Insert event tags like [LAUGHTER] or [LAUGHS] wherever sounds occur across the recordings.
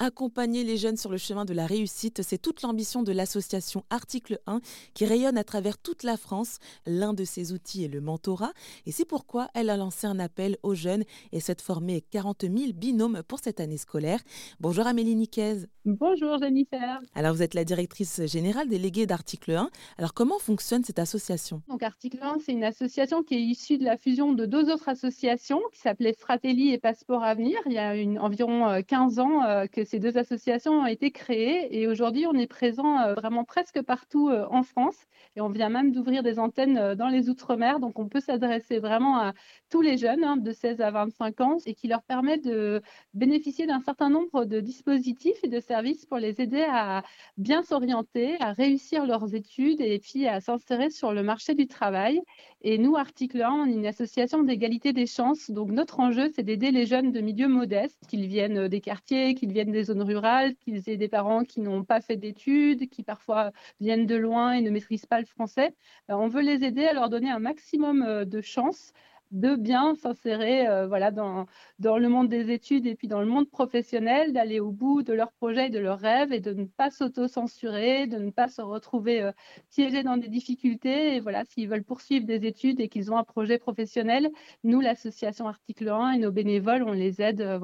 Accompagner les jeunes sur le chemin de la réussite, c'est toute l'ambition de l'association Article 1 qui rayonne à travers toute la France. L'un de ses outils est le mentorat et c'est pourquoi elle a lancé un appel aux jeunes et souhaite former 40 000 binômes pour cette année scolaire. Bonjour Amélie Niquez. Bonjour Jennifer. Alors vous êtes la directrice générale déléguée d'Article 1. Alors comment fonctionne cette association? Donc Article 1, c'est une association qui est issue de la fusion de deux autres associations qui s'appelaient Fratelli et Passeport Avenir. Il y a une, environ 15 euh, ans euh, que ces deux associations ont été créées et aujourd'hui on est présent euh, vraiment presque partout euh, en France et on vient même d'ouvrir des antennes euh, dans les Outre-mer donc on peut s'adresser vraiment à tous les jeunes hein, de 16 à 25 ans et qui leur permet de bénéficier d'un certain nombre de dispositifs et de services pour les aider à bien s'orienter, à réussir leurs études et puis à s'insérer sur le marché du travail. Et nous, Article 1, on est une association d'égalité des chances. Donc notre enjeu, c'est d'aider les jeunes de milieux modestes, qu'ils viennent des quartiers, qu'ils viennent des zones rurales, qu'ils aient des parents qui n'ont pas fait d'études, qui parfois viennent de loin et ne maîtrisent pas le français. Euh, on veut les aider à leur donner un maximum euh, de chances de bien s'insérer euh, voilà, dans, le monde des études et puis dans le monde professionnel, d'aller au bout de leurs projets et de leurs rêves et de ne pas s'auto-censurer, de ne pas se retrouver euh, piégés dans des difficultés. Et voilà, s'ils veulent poursuivre des études et qu'ils ont un projet professionnel, nous, l'association Article 1 et nos bénévoles, on les aide euh,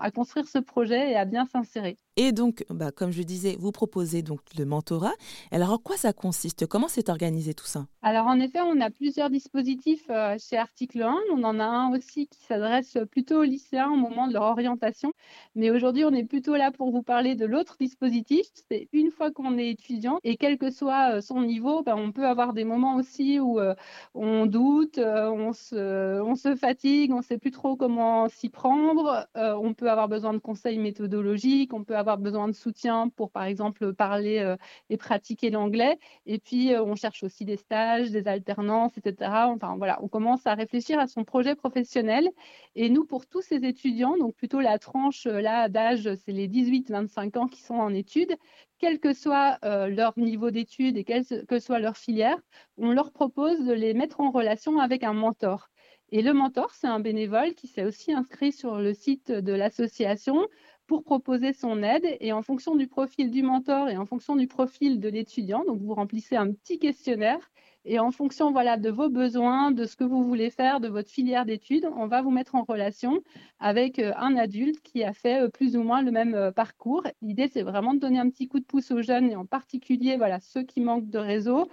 à construire ce projet et à bien s'insérer. Et donc, bah, comme je disais, vous proposez donc le mentorat. Alors, en quoi ça consiste? Comment c'est organisé tout ça? Alors, en effet, on a plusieurs dispositifs chez Article on en a un aussi qui s'adresse plutôt aux lycéens au moment de leur orientation. Mais aujourd'hui, on est plutôt là pour vous parler de l'autre dispositif. C'est une fois qu'on est étudiant et quel que soit euh, son niveau, ben, on peut avoir des moments aussi où euh, on doute, euh, on, se, on se fatigue, on ne sait plus trop comment s'y prendre. on peut avoir besoin de conseils méthodologiques, on peut avoir besoin de soutien pour, par exemple, parler et pratiquer l'anglais. Et puis, on cherche aussi des stages, des alternances, etc. Enfin, voilà, on commence à réfléchir à son projet professionnel. Et nous, pour tous ces étudiants, donc plutôt la tranche euh, là d'âge, c'est les 18-25 ans qui sont en études, quel que soit euh, leur niveau d'études et quelle que soit leur filière, on leur propose de les mettre en relation avec un mentor. Et le mentor, c'est un bénévole qui s'est aussi inscrit sur le site de l'association pour proposer son aide. Et en fonction du profil du mentor et en fonction du profil de l'étudiant, donc vous remplissez un petit questionnaire et en fonction voilà, de vos besoins, de ce que vous voulez faire, de votre filière d'études, on va vous mettre en relation avec euh, un adulte qui a fait euh, plus ou moins le même euh, parcours. L'idée, c'est vraiment de donner un petit coup de pouce aux jeunes et en particulier voilà, ceux qui manquent de réseau,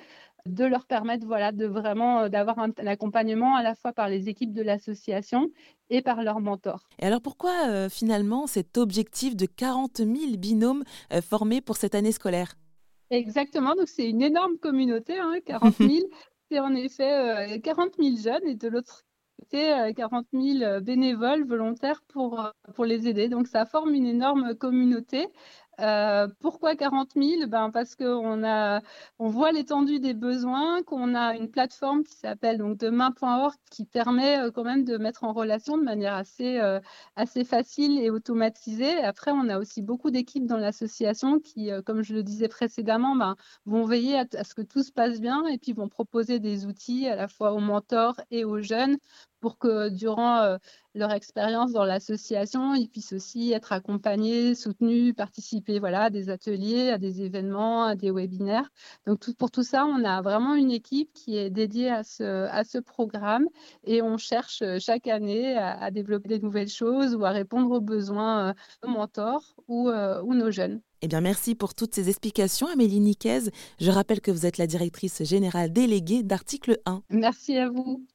de leur permettre voilà, de vraiment d'avoir un, accompagnement à la fois par les équipes de l'association et par leurs mentors. Et alors pourquoi finalement cet objectif de 40 000 binômes formés pour cette année scolaire? Exactement, donc c'est une énorme communauté, hein, [LAUGHS] 40 000. c'est en effet 40 euh, 000 jeunes et de l'autre côté, 40 euh, 000 bénévoles volontaires pour, euh, pour les aider. Donc ça forme une énorme communauté. Euh, pourquoi 40 000 ben Parce qu'on on voit l'étendue des besoins, qu'on a une plateforme qui s'appelle demain.org qui permet euh, quand même de mettre en relation de manière assez, euh, assez facile et automatisée. Après, on a aussi beaucoup d'équipes dans l'association qui, comme je le disais précédemment, ben, vont veiller à, ce que tout se passe bien et puis vont proposer des outils à la fois aux mentors et aux jeunes pour que durant leur expérience dans l'association, ils puissent aussi être accompagnés, soutenus, participer voilà, à des ateliers, à des événements, à des webinaires. Donc tout, pour tout ça, on a vraiment une équipe qui est dédiée à ce, à ce programme et on cherche chaque année à, à développer des nouvelles choses ou à répondre aux besoins de nos mentors ou, ou nos jeunes. Eh bien, merci pour toutes ces explications, Amélie Niquez. Je rappelle que vous êtes la directrice générale déléguée d'Article 1. Merci à vous.